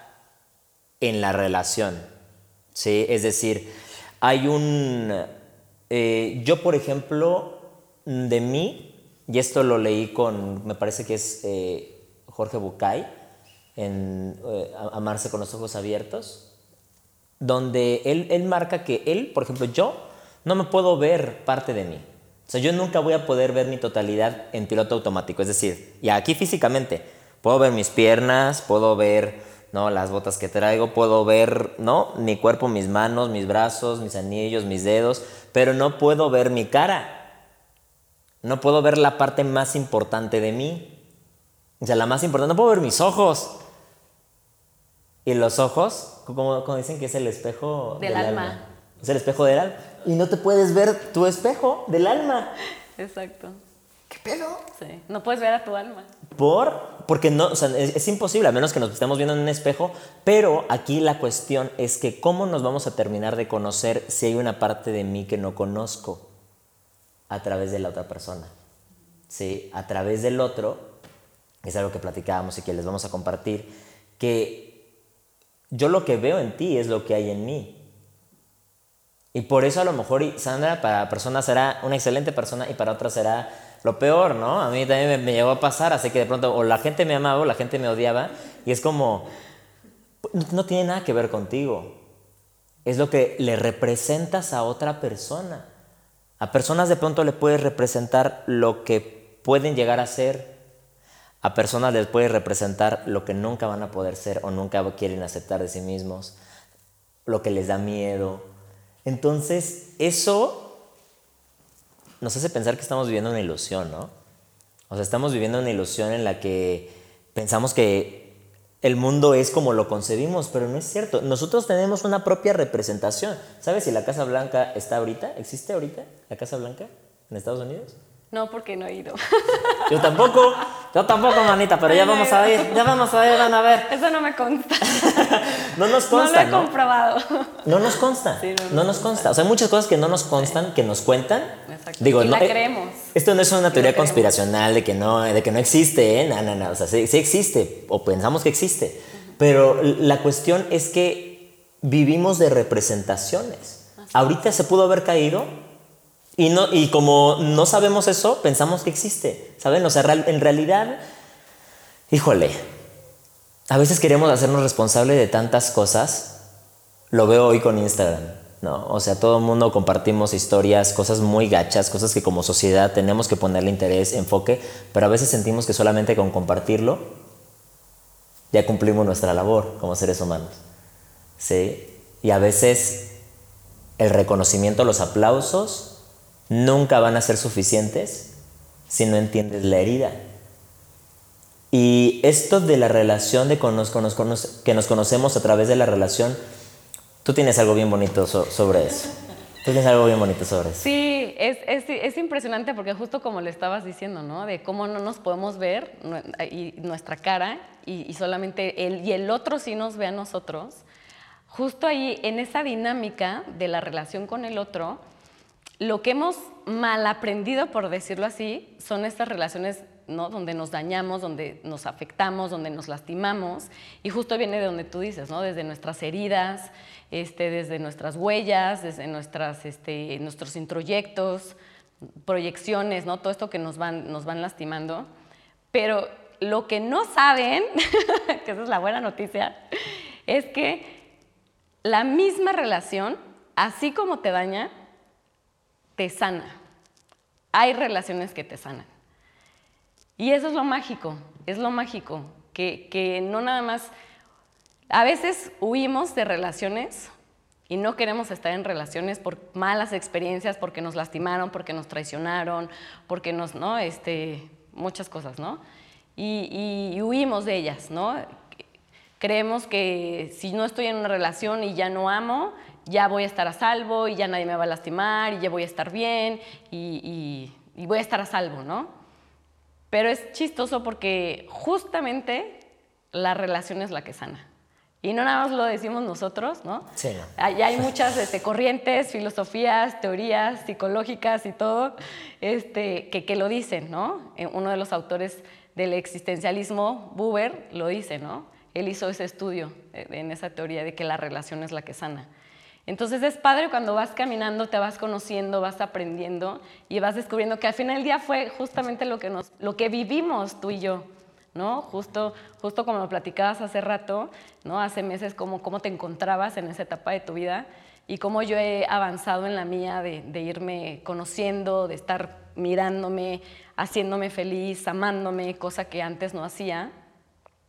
en la relación. ¿sí? Es decir, hay un... eh, yo, por ejemplo, de mí, y esto lo leí con, me parece que es eh, Jorge Bucay, en eh, Amarse con los ojos abiertos, donde él, él marca que él, por ejemplo, yo no me puedo ver parte de mí. O sea, yo nunca voy a poder ver mi totalidad en piloto automático. Es decir, y aquí físicamente, puedo ver mis piernas, puedo ver ¿no? las botas que traigo, puedo ver ¿no? mi cuerpo, mis manos, mis brazos, mis anillos, mis dedos, pero no puedo ver mi cara. No puedo ver la parte más importante de mí. O sea, la más importante, no puedo ver mis ojos. Y los ojos, como, como dicen que es el espejo Del alma. Es el espejo del alma. Y no te puedes ver tu espejo del alma. Exacto. ¿Qué pedo? Sí. No puedes ver a tu alma. Por, porque no, o sea, es, es imposible, a menos que nos estemos viendo en un espejo, pero aquí la cuestión es que cómo nos vamos a terminar de conocer si hay una parte de mí que no conozco a través de la otra persona. ¿Sí? A través del otro, es algo que platicábamos y que les vamos a compartir, que yo lo que veo en ti es lo que hay en mí. Y por eso a lo mejor y Sandra para personas será una excelente persona y para otras será lo peor, ¿no? A mí también me, me llegó a pasar, así que de pronto o la gente me amaba o la gente me odiaba y es como, no, tiene nada que ver contigo. Es lo que le representas a otra persona. A personas de pronto le puedes representar lo que pueden llegar a ser. A personas les puedes representar lo que nunca van a poder ser o nunca quieren aceptar de sí mismos. Lo que les da miedo. Entonces, eso nos hace pensar que estamos viviendo una ilusión, ¿no? O sea, estamos viviendo una ilusión en la que pensamos que el mundo es como lo concebimos, pero no es cierto. Nosotros tenemos una propia representación. ¿Sabes si la Casa Blanca está ahorita? ¿Existe ahorita la Casa Blanca en Estados Unidos? No, porque no he ido. Yo tampoco, yo tampoco, manita, pero ya vamos a ver, ya vamos a ver, van a ver. Eso no me consta. No nos no lo consta, he ¿no? comprobado. No nos consta. Sí, no nos no nos consta. O sea, hay muchas cosas que no nos constan, que nos cuentan. Exacto. Digo, Y no, la eh, creemos. Esto no es una teoría conspiracional de que no, de que no existe, ¿eh? No, no, no. O sea, sí, sí existe, o pensamos que existe. Pero la cuestión es que vivimos de representaciones. Ahorita se pudo haber caído y, no, y como no sabemos eso, pensamos que existe. ¿Saben? O sea, real- en realidad, híjole, a veces queremos hacernos responsables de tantas cosas. Lo veo hoy con Instagram, ¿no? O sea, todo el mundo compartimos historias, cosas muy gachas, cosas que como sociedad tenemos que ponerle interés, enfoque, pero a veces sentimos que solamente con compartirlo ya cumplimos nuestra labor como seres humanos. ¿Sí? Y a veces el reconocimiento, los aplausos nunca van a ser suficientes si no entiendes la herida. Y esto de la relación, de con nos- con nos- que nos conocemos a través de la relación, tú tienes algo bien bonito so- sobre eso. Tú tienes algo bien bonito sobre eso. Sí, es, es, es impresionante porque justo como le estabas diciendo, ¿no? De cómo no nos podemos ver y nuestra cara y, y solamente él y el otro sí nos ve a nosotros. Justo ahí, en esa dinámica de la relación con el otro, lo que hemos mal aprendido, por decirlo así, son estas relaciones ¿no? donde nos dañamos, donde nos afectamos, donde nos lastimamos. Y justo viene de donde tú dices, ¿no? desde nuestras heridas, este, desde nuestras huellas, desde este, nuestros introyectos, proyecciones, ¿no? todo esto que nos van, nos van lastimando. Pero lo que no saben, que esa es la buena noticia, es que la misma relación, así como te daña, te sana. Hay relaciones que te sanan. Y eso es lo mágico, es lo mágico, que, que no nada más, a veces huimos de relaciones y no queremos estar en relaciones por malas experiencias, porque nos lastimaron, porque nos traicionaron, porque nos, ¿no? Este, muchas cosas, ¿no? Y, y- y huimos de ellas, ¿no? Creemos que si no estoy en una relación y ya no amo, ya voy a estar a salvo y ya nadie me va a lastimar y ya voy a estar bien y, y- y voy a estar a salvo, ¿no? Pero es chistoso porque justamente la relación es la que sana. Y no nada más lo decimos nosotros, ¿no? Sí, no. Hay, hay muchas este, corrientes, filosofías, teorías psicológicas y todo este, que, que lo dicen, ¿no? Eh, Uno de los autores del existencialismo, Buber, lo dice, ¿no? Él hizo ese estudio eh, en esa teoría de que la relación es la que sana. Entonces es padre cuando vas caminando, te vas conociendo, vas aprendiendo y vas descubriendo que al final del día fue justamente lo que, nos, lo que vivimos tú y yo. ¿no? Justo, justo como lo platicabas hace rato, ¿no? Hace meses, cómo, cómo te encontrabas en esa etapa de tu vida y cómo yo he avanzado en la mía de, irme conociendo, de estar mirándome, haciéndome feliz, amándome, cosa que antes no hacía.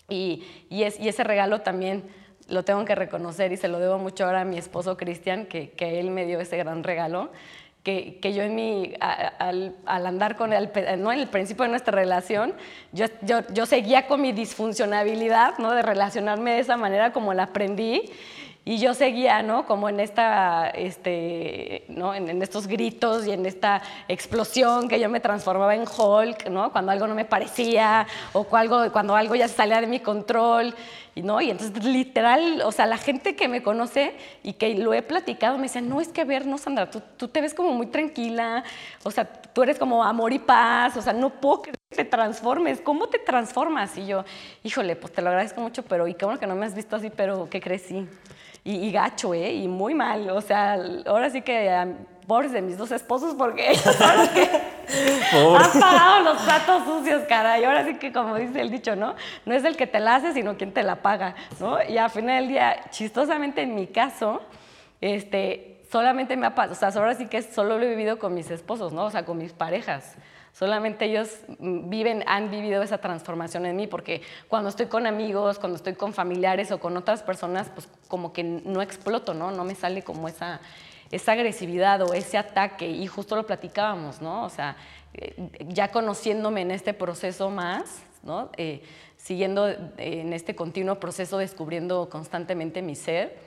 Y, y ese regalo también lo tengo que reconocer y se lo debo mucho ahora a mi esposo Cristian, que, que él me dio ese gran regalo que, que yo en mi, al, al, andar con él, ¿no? en el principio de nuestra relación, yo, yo, yo seguía con mi disfuncionabilidad, ¿no? de relacionarme de esa manera como la aprendí, y yo seguía, ¿no? Como en esta, este, ¿no? En, estos gritos y en esta explosión que yo me transformaba en Hulk, ¿no? Cuando algo no me parecía o cuando, algo ya salía de mi control, ¿no? Y entonces literal, o sea, la gente que me conoce y que lo he platicado me dice, no, es que a ver, no, Sandra, tú, te ves como muy tranquila, o sea, tú eres como amor y paz, o sea, no puedo que te transformes, ¿cómo te transformas? Y yo, híjole, pues te lo agradezco mucho, pero y qué bueno que no me has visto así, pero que crecí. Y, y, gacho, ¿eh? Y muy mal. O sea, ahora sí que um, pobres de mis dos esposos porque ellos son los que han pagado los platos sucios, cara. Y ahora sí que, como dice el dicho, ¿no? No es el que te la hace, sino quien te la paga, ¿no? Y al final del día, chistosamente en mi caso, este, solamente me ha pasado, o sea, ahora sí que solo lo he vivido con mis esposos, ¿no? O sea, con mis parejas. Solamente ellos viven, han vivido esa transformación en mí, porque cuando estoy con amigos, cuando estoy con familiares o con otras personas, pues como que no exploto, ¿no? No me sale como esa, esa agresividad o ese ataque. Y justo lo platicábamos, ¿no? O sea, ya conociéndome en este proceso más. Eh, siguiendo en este continuo proceso, descubriendo constantemente mi ser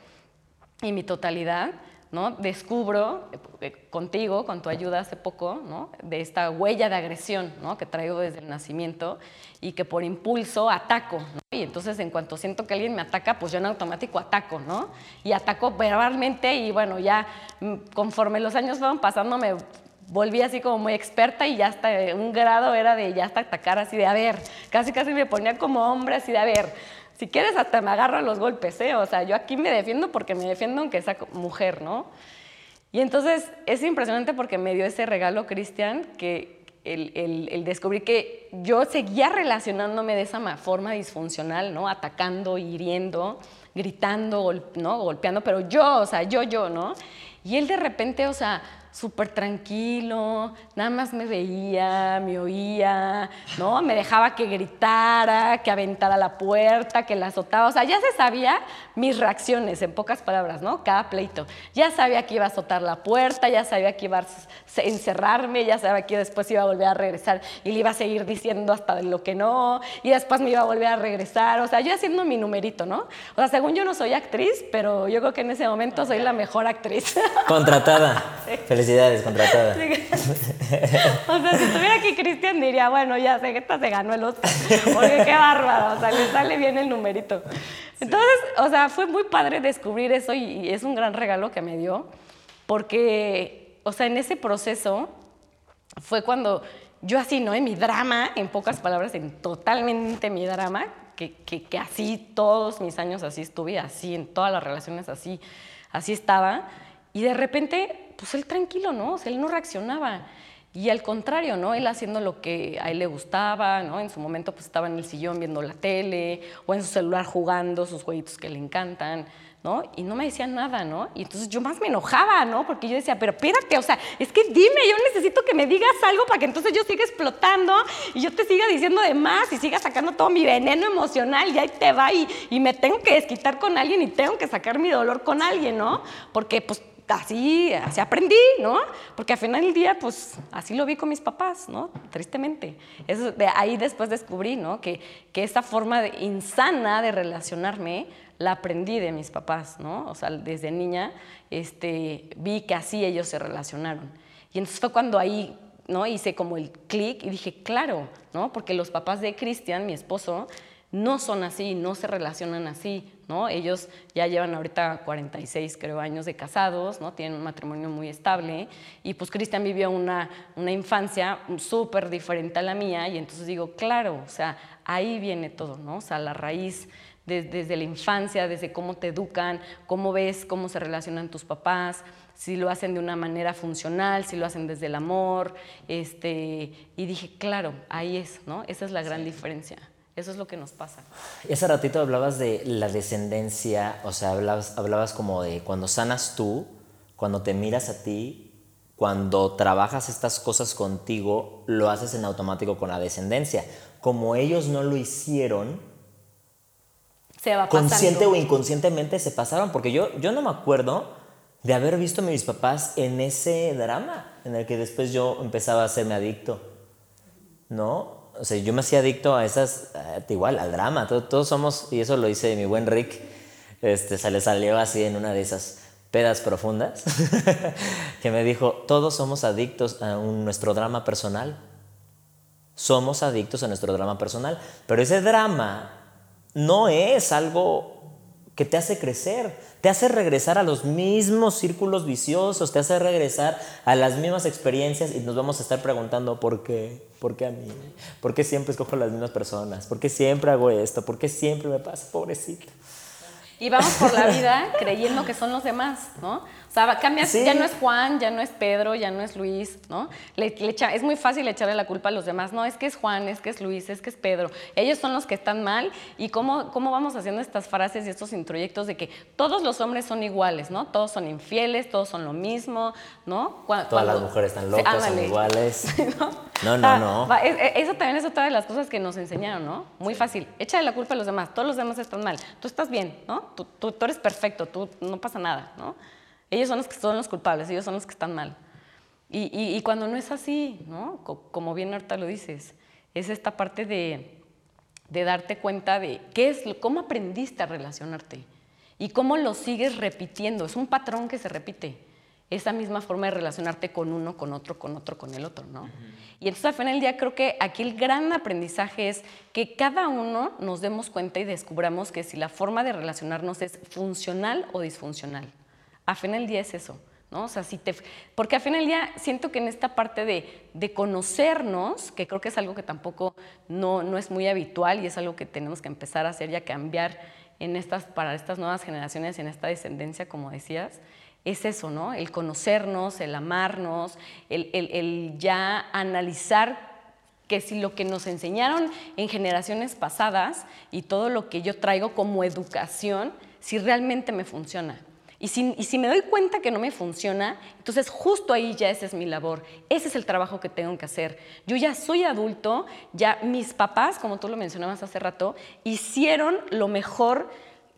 y mi totalidad, ¿no? Descubro eh, contigo, con tu ayuda hace poco, de esta huella de agresión que traigo desde el nacimiento y que por impulso ataco. Y entonces en cuanto siento que alguien me ataca, pues yo en automático ataco, ¿no? Y ataco verbalmente y bueno, ya mm, conforme los años fueron pasando me volví así como muy experta y ya hasta un grado era de ya hasta atacar así de a ver, casi casi me ponía como hombre así de a ver, si quieres hasta me agarro a los golpes, ¿eh? O sea, yo aquí me defiendo porque me defiendo aunque sea mujer, ¿no? Y entonces es impresionante porque me dio ese regalo, Cristian, que el, el, el, descubrir que yo seguía relacionándome de esa forma disfuncional, ¿no? Atacando, hiriendo, gritando, ¿no? Golpeando, pero yo, o sea, yo, yo, ¿no? Y él de repente, o sea, súper tranquilo, nada más me veía, me oía, ¿no? Me dejaba que gritara, que aventara la puerta, que la azotaba. O sea, ya se sabía mis reacciones, en pocas palabras, ¿no? Cada pleito. Ya sabía que iba a azotar la puerta, ya sabía que iba a encerrarme, ya sabía que después iba a volver a regresar y le iba a seguir diciendo hasta lo que no, y después me iba a volver a regresar. O sea, yo haciendo mi numerito, ¿no? O sea, según yo no soy actriz, pero yo creo que en ese momento soy la mejor actriz. Contratada. Felicidades, contratada. O sea, si estuviera aquí Cristian diría, bueno, ya sé que esta se ganó el Oscar, porque qué bárbaro, o sea, le sale bien el numerito. Entonces, o sea, fue muy padre descubrir eso y, y es un gran regalo que me dio, porque, o sea, en ese proceso fue cuando yo así, ¿no? En mi drama, en pocas palabras, en totalmente mi drama, que, que, que así todos mis años así estuve, así en todas las relaciones así, así estaba, y de repente pues él tranquilo, ¿no? O sea, él no reaccionaba. Y al contrario, ¿no? Él haciendo lo que a él le gustaba, ¿no? En su momento pues estaba en el sillón viendo la tele o en su celular jugando sus jueguitos que le encantan, ¿no? Y no me decía nada, ¿no? Y entonces yo más me enojaba, ¿no? Porque yo decía, pero espérate, o sea, es que dime, yo necesito que me digas algo para que entonces yo siga explotando y yo te siga diciendo de más y siga sacando todo mi veneno emocional y ahí te va y, y me tengo que desquitar con alguien y tengo que sacar mi dolor con alguien, ¿no? Porque pues así, así aprendí, ¿no? Porque al final del día, pues así lo vi con mis papás, ¿no? Tristemente. Eso, de ahí después descubrí, ¿no? Que, que esa forma de, insana de relacionarme la aprendí de mis papás, ¿no? O sea, desde niña este, vi que así ellos se relacionaron. Y entonces fue cuando ahí, ¿no? Hice como el clic y dije, claro, ¿no? Porque los papás de Cristian, mi esposo, no son así, no se relacionan así, ¿no? Ellos ya llevan ahorita 46, creo, años de casados, ¿no? Tienen un matrimonio muy estable y pues Cristian vivió una, una infancia súper diferente a la mía y entonces digo, claro, o sea, ahí viene todo, ¿no? O sea, la raíz desde la infancia, desde cómo te educan, cómo ves cómo se relacionan tus papás, si lo hacen de una manera funcional, si lo hacen desde el amor. Este, y dije, claro, ahí es, ¿no? Esa es la gran diferencia. Eso es lo que nos pasa. Ese ratito hablabas de la descendencia, o sea, hablabas, hablabas como de cuando sanas tú, cuando te miras a ti, cuando trabajas estas cosas contigo, lo haces en automático con la descendencia. Como ellos no lo hicieron, se va consciente o inconscientemente se pasaron, porque yo, yo no me acuerdo de haber visto a mis papás en ese drama, en el que después yo empezaba a hacerme adicto, ¿no? O sea, yo me hacía adicto a esas, igual, al drama, todos, somos, y eso lo dice mi buen Rick, este, se le salió así en una de esas pedas profundas, que me dijo, todos somos adictos a nuestro drama personal, somos adictos a nuestro drama personal, pero ese drama no es algo que te hace crecer, te hace regresar a los mismos círculos viciosos, te hace regresar a las mismas experiencias y nos vamos a estar preguntando por qué, por qué a mí, por qué siempre escojo las mismas personas, por qué siempre hago esto, por qué siempre me pasa, pobrecito. Y vamos por la vida creyendo que son los demás, ¿no? O sea, cambias, ya no es Juan, ya no es Pedro, ya no es Luis, ¿no? Le, es muy fácil echarle la culpa a los demás. No, es que es Juan, es que es Luis, es que es Pedro. Ellos son los que están mal. ¿Y cómo, cómo vamos haciendo estas frases y estos introyectos de que todos los hombres son iguales, ¿no? Todos son infieles, todos son lo mismo, ¿no? Todas las mujeres están locas, son iguales. ¿no? no, no, ah, eso también es otra de las cosas que nos enseñaron, ¿no? Muy fácil. Échale la culpa a los demás. Todos los demás están mal. Tú estás bien, ¿no? Tú, tú, tú eres perfecto, tú no pasa nada, ¿no? Ellos son los que son los culpables, ellos son los que están mal. Y, cuando no es así, ¿no? como bien ahorita lo dices, es esta parte de, darte cuenta de qué es, cómo aprendiste a relacionarte y cómo lo sigues repitiendo. Es un patrón que se repite. Esa misma forma de relacionarte con uno, con otro, con otro, con el otro, ¿no? Y entonces al final del día creo que aquí el gran aprendizaje es que cada uno nos demos cuenta y descubramos que si la forma de relacionarnos es funcional o disfuncional. A fin del día es eso, ¿no? O sea, si te, porque a fin del día siento que en esta parte de, de conocernos, que creo que es algo que tampoco no, no, es muy habitual y es algo que tenemos que empezar a hacer y a cambiar en estas, para estas nuevas generaciones, en esta descendencia, como decías, es eso, ¿no? El conocernos, el amarnos, el, el, el ya analizar que si lo que nos enseñaron en generaciones pasadas y todo lo que yo traigo como educación, si realmente me funciona. Y si, me doy cuenta que no me funciona, entonces justo ahí ya esa es mi labor. Ese es el trabajo que tengo que hacer. Yo ya soy adulto, ya mis papás, como tú lo mencionabas hace rato, hicieron lo mejor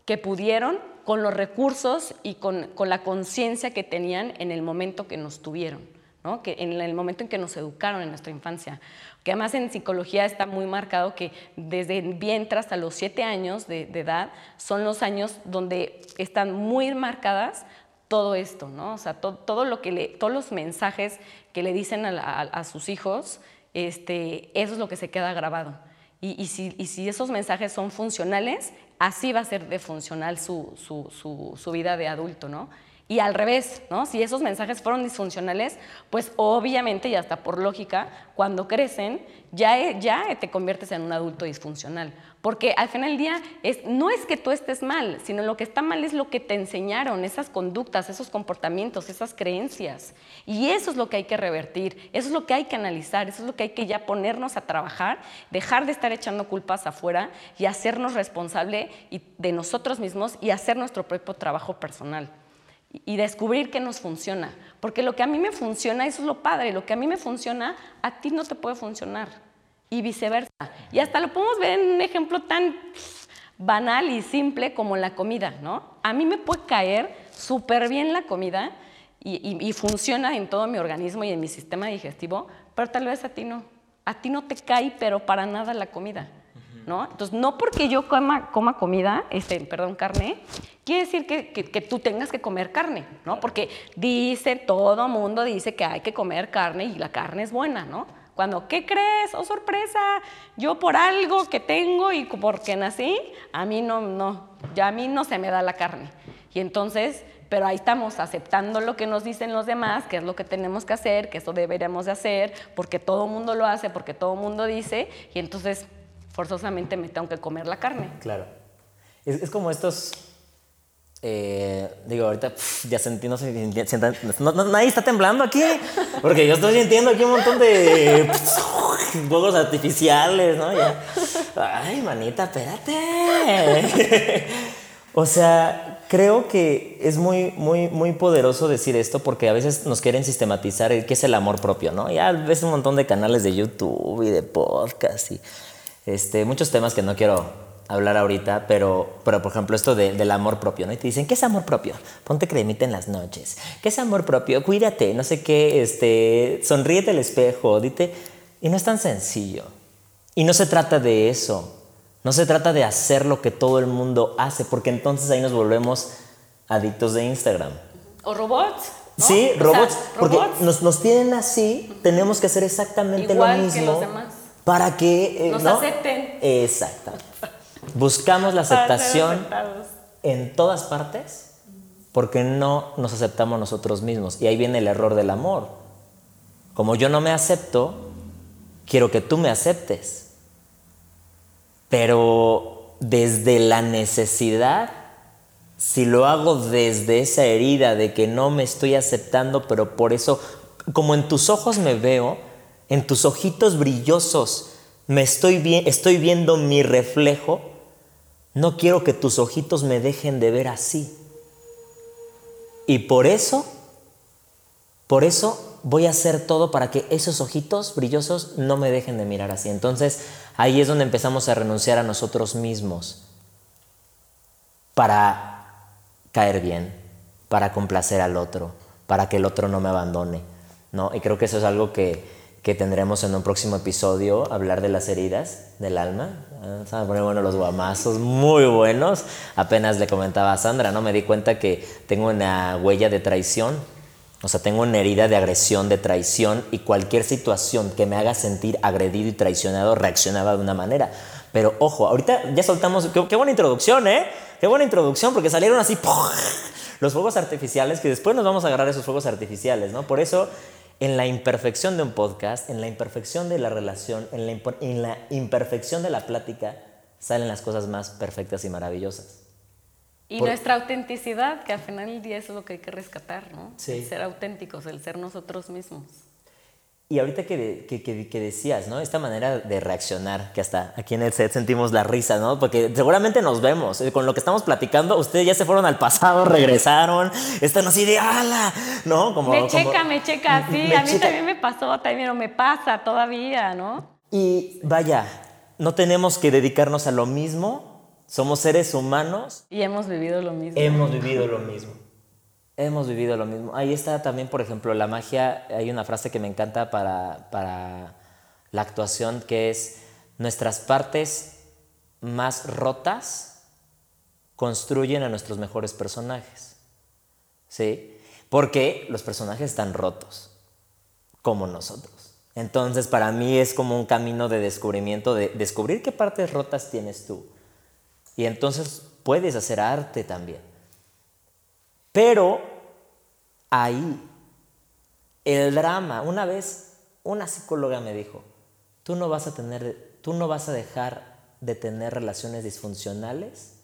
que pudieron con los recursos y con, con la conciencia que tenían en el momento que nos tuvieron que en el momento en que nos educaron en nuestra infancia. Que además en psicología está muy marcado que desde vientre hasta los siete años de, edad son los años donde están muy marcadas todo esto, ¿no? O sea, todo, lo que le, todos los mensajes que le dicen a, sus hijos, este, eso es lo que se queda grabado. Y, si, esos mensajes son funcionales, así va a ser de funcional su, su vida de adulto, ¿no? Y al revés, ¿no? Si esos mensajes fueron disfuncionales, pues obviamente y hasta por lógica, cuando crecen, ya, ya te conviertes en un adulto disfuncional. Porque al final del día es, no es que tú estés mal, sino lo que está mal es lo que te enseñaron, esas conductas, esos comportamientos, esas creencias. Y eso es lo que hay que revertir, eso es lo que hay que analizar, eso es lo que hay que ya ponernos a trabajar, dejar de estar echando culpas afuera y hacernos responsable de nosotros mismos y hacer nuestro propio trabajo personal y descubrir qué nos funciona. Porque lo que a mí me funciona, eso es lo padre, lo que a mí me funciona, a ti no te puede funcionar. Y viceversa. Y hasta lo podemos ver en un ejemplo tan banal y simple como la comida, ¿no? A mí me puede caer súper bien la comida y, funciona en todo mi organismo y en mi sistema digestivo, pero tal vez a ti no. A ti no te cae, pero para nada la comida. ¿No? Entonces, no porque yo coma, coma comida, este, perdón, carne, quiere decir que, que, tú tengas que comer carne, ¿no? Porque dice, todo mundo dice que hay que comer carne y la carne es buena, ¿no? Cuando, ¿qué crees? Oh, sorpresa, yo por algo que tengo y porque nací, a mí no, no, ya a mí no se me da la carne. Y entonces, pero ahí estamos aceptando lo que nos dicen los demás, que es lo que tenemos que hacer, que eso deberíamos de hacer, porque todo mundo lo hace, porque todo mundo dice, y entonces forzosamente me tengo que comer la carne. Claro. Es, como estos. eh, digo, ahorita ya sentí, no sé, no- nadie está temblando aquí, porque yo estoy sintiendo aquí un montón de pf, fuegos artificiales, ¿no? Ay, manita, espérate. o sea, creo que es muy, muy, muy poderoso decir esto porque a veces nos quieren sistematizar el qué es el amor propio, ¿no? Ya ves un montón de canales de YouTube y de podcast y este, muchos temas que no quiero hablar ahorita, pero, pero por ejemplo esto de- del amor propio, ¿no? Y te dicen, ¿qué es amor propio? Ponte cremita en las noches. ¿Qué es amor propio? Cuídate, no sé qué, este, sonríete al espejo, dite... Y no es tan sencillo. Y no se trata de eso. No se trata de hacer lo que todo el mundo hace, porque entonces ahí nos volvemos adictos de Instagram. O robots. ¿no? Sí, O sea, robots, porque robots. nos, nos tienen así, tenemos que hacer exactamente Igual lo que mismo los demás. Para que eh, Nos ¿no? acepten. Exacto. Buscamos la aceptación en todas partes porque no nos aceptamos nosotros mismos. Y ahí viene el error del amor. Como yo no me acepto, quiero que tú me aceptes. Pero desde la necesidad, si lo hago desde esa herida de que no me estoy aceptando, pero por eso, como en tus ojos me veo, en tus ojitos brillosos, me estoy, vi- estoy viendo mi reflejo, no quiero que tus ojitos me dejen de ver así. Y por eso, por eso voy a hacer todo para que esos ojitos brillosos no me dejen de mirar así. Entonces ahí es donde empezamos a renunciar a nosotros mismos para caer bien, para complacer al otro, para que el otro no me abandone. ¿no? Y creo que eso es algo que, que tendremos en un próximo episodio, hablar de las heridas del alma. Se van a poner buenos los guamazos, muy buenos. Apenas le comentaba a Sandra, ¿no? Me di cuenta que tengo una huella de traición. O sea, tengo una herida de agresión, de traición y cualquier situación que me haga sentir agredido y traicionado reaccionaba de una manera. Pero ojo, ahorita ya soltamos, qué, qué buena introducción, ¿eh? Qué buena introducción porque salieron así los fuegos artificiales que después nos vamos a agarrar esos fuegos artificiales, ¿no? Por eso, en la imperfección de un podcast, en la imperfección de la relación, en la, imper- en la imperfección de la plática, salen las cosas más perfectas y maravillosas. Y Por- nuestra autenticidad, que al final del día es lo que hay que rescatar, ¿no? Sí. El ser auténticos, el ser nosotros mismos. Y ahorita que, de- que, que- que decías, ¿no? Esta manera de reaccionar, que hasta aquí en el set sentimos la risa, ¿no? Porque seguramente nos vemos. eh, Con lo que estamos platicando, ustedes ya se fueron al pasado, regresaron, están así de ala, ¿no? Como, me como- checa, me checa, sí, me a mí checa. también me pasó, también me pasa todavía, ¿no? Y vaya, no tenemos que dedicarnos a lo mismo. Somos seres humanos Y hemos vivido lo mismo. Hemos vivido lo mismo. Hemos vivido lo mismo. Ahí está también, por ejemplo, la magia. Hay una frase que me encanta para, para la actuación que es, nuestras partes más rotas construyen a nuestros mejores personajes. ¿Sí? Porque los personajes están rotos, como nosotros. Entonces, para mí es como un camino de descubrimiento, de descubrir qué partes rotas tienes tú. Y entonces puedes hacer arte también. Pero ahí, el drama, una vez una psicóloga me dijo, tú no vas a tener, tú no vas a dejar de tener relaciones disfuncionales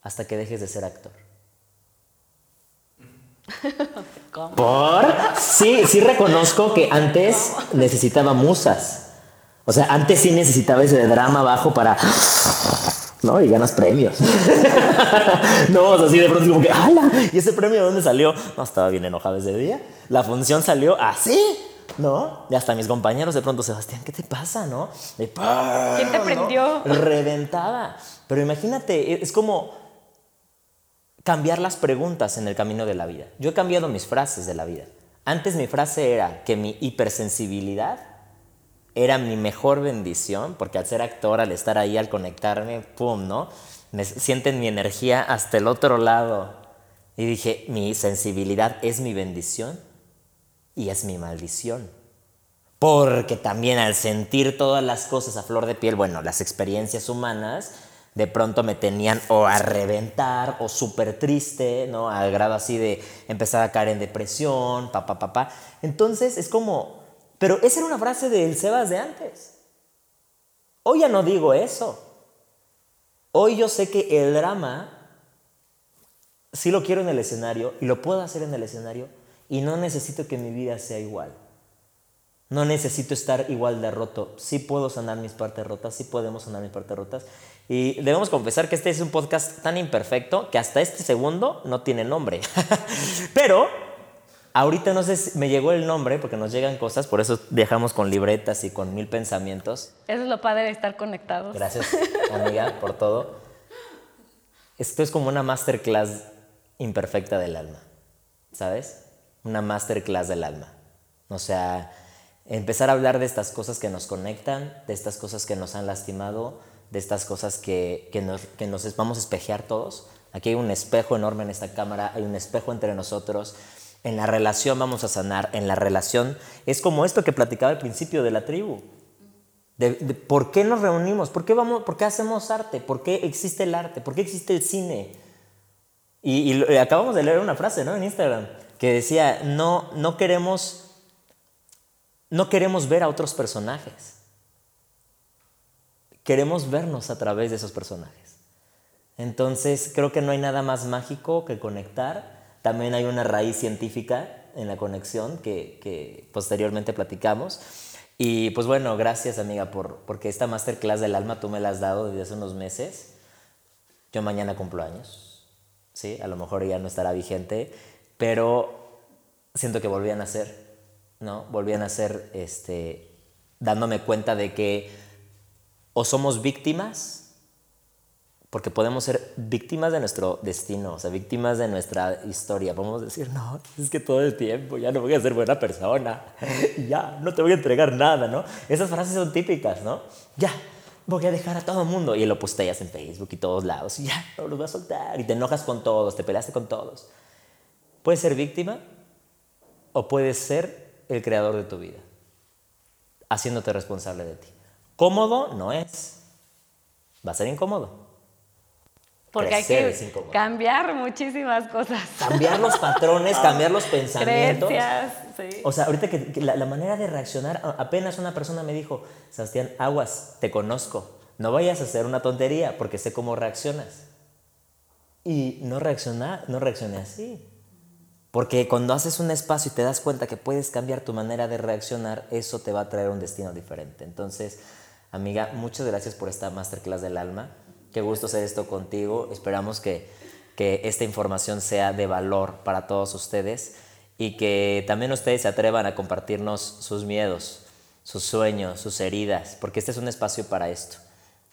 hasta que dejes de ser actor. ¿Cómo? ¿Por? Sí, sí reconozco que antes necesitaba musas. O sea, antes sí necesitaba ese drama bajo para... ¿No? Y ganas premios. no, o sea, así de pronto como que, ¡hala! ¿Y ese premio de dónde salió? No, estaba bien enojado ese día. La función salió así, ¿no? Y hasta mis compañeros de pronto, Sebastián, ¿qué te pasa, no? De, ¿Quién te ¿no? prendió? Reventada. Pero imagínate, es como cambiar las preguntas en el camino de la vida. Yo he cambiado mis frases de la vida. Antes mi frase era que mi hipersensibilidad era mi mejor bendición, porque al ser actor, al estar ahí, al conectarme, ¡pum!, ¿no? Me sienten mi energía hasta el otro lado. Y dije, mi sensibilidad es mi bendición y es mi maldición. Porque también al sentir todas las cosas a flor de piel, bueno, las experiencias humanas, de pronto me tenían o a reventar o súper triste, ¿no? Al grado así de empezar a caer en depresión, papá, papá. Entonces es como, pero esa era una frase del Sebas de antes. Hoy ya no digo eso. Hoy yo sé que el drama sí lo quiero en el escenario y lo puedo hacer en el escenario y no necesito que mi vida sea igual. No necesito estar igual de roto. Sí puedo sanar mis partes rotas, sí podemos sanar mis partes rotas. Y debemos confesar que este es un podcast tan imperfecto que hasta este segundo no tiene nombre. Pero ahorita no sé si me llegó el nombre porque nos llegan cosas, por eso viajamos con libretas y con mil pensamientos. Eso es lo padre de estar conectados. Gracias, amiga, por todo. Esto es como una masterclass imperfecta del alma, ¿sabes? Una masterclass del alma. O sea, empezar a hablar de estas cosas que nos conectan, de estas cosas que nos han lastimado, de estas cosas que, que, nos, que nos vamos a espejear todos. Aquí hay un espejo enorme en esta cámara, hay un espejo entre nosotros. En la relación vamos a sanar, en la relación es como esto que platicaba al principio de la tribu. ¿Por qué nos reunimos? ¿Por qué, vamos, ¿Por qué hacemos arte? ¿Por qué existe el arte? ¿Por qué existe el cine? Y, y, acabamos de leer una frase ¿no? en Instagram que decía, no, no queremos no queremos ver a otros personajes. Queremos vernos a través de esos personajes. Entonces, creo que no hay nada más mágico que conectar. También hay una raíz científica en la conexión que, posteriormente platicamos. Y pues bueno, gracias amiga por, porque esta masterclass del alma tú me la has dado desde hace unos meses. Yo mañana cumplo años, ¿sí? A lo mejor ya no estará vigente, pero siento que volví a nacer ¿no? Volvían a ser, este, dándome cuenta de que o somos víctimas, porque podemos ser víctimas de nuestro destino, o sea, víctimas de nuestra historia. Podemos decir, no, es que todo el tiempo ya no voy a ser buena persona, ya, no te voy a entregar nada, ¿no? Esas frases son típicas, ¿no? Ya, voy a dejar a todo el mundo. Y lo posteas en Facebook y todos lados, y ya, no los voy a soltar. Y te enojas con todos, te peleaste con todos. Puedes ser víctima o puedes ser el creador de tu vida, haciéndote responsable de ti. Cómodo no es, va a ser incómodo. Porque hay que cambiar muchísimas cosas. Cambiar los patrones, cambiar los pensamientos. Creencias, sí. O sea, ahorita que, la, la, manera de reaccionar, apenas una persona me dijo, Sebastián, aguas, te conozco. No vayas a hacer una tontería porque sé cómo reaccionas. Y no reacciona, no reaccioné así. Porque cuando haces un espacio y te das cuenta que puedes cambiar tu manera de reaccionar, eso te va a traer un destino diferente. Entonces, amiga, muchas gracias por esta masterclass del alma. Qué gusto hacer esto contigo. Esperamos que, que esta información sea de valor para todos ustedes y que también ustedes se atrevan a compartirnos sus miedos, sus sueños, sus heridas, porque este es un espacio para esto.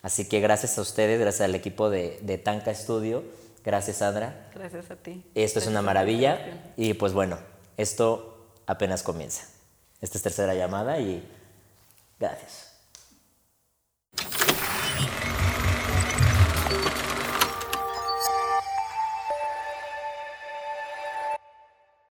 Así que gracias a ustedes, gracias al equipo de, de Tanca Studio Gracias, Sandra. Gracias a ti. Esto es una maravilla y pues bueno, esto apenas comienza. Esta es tercera llamada y gracias.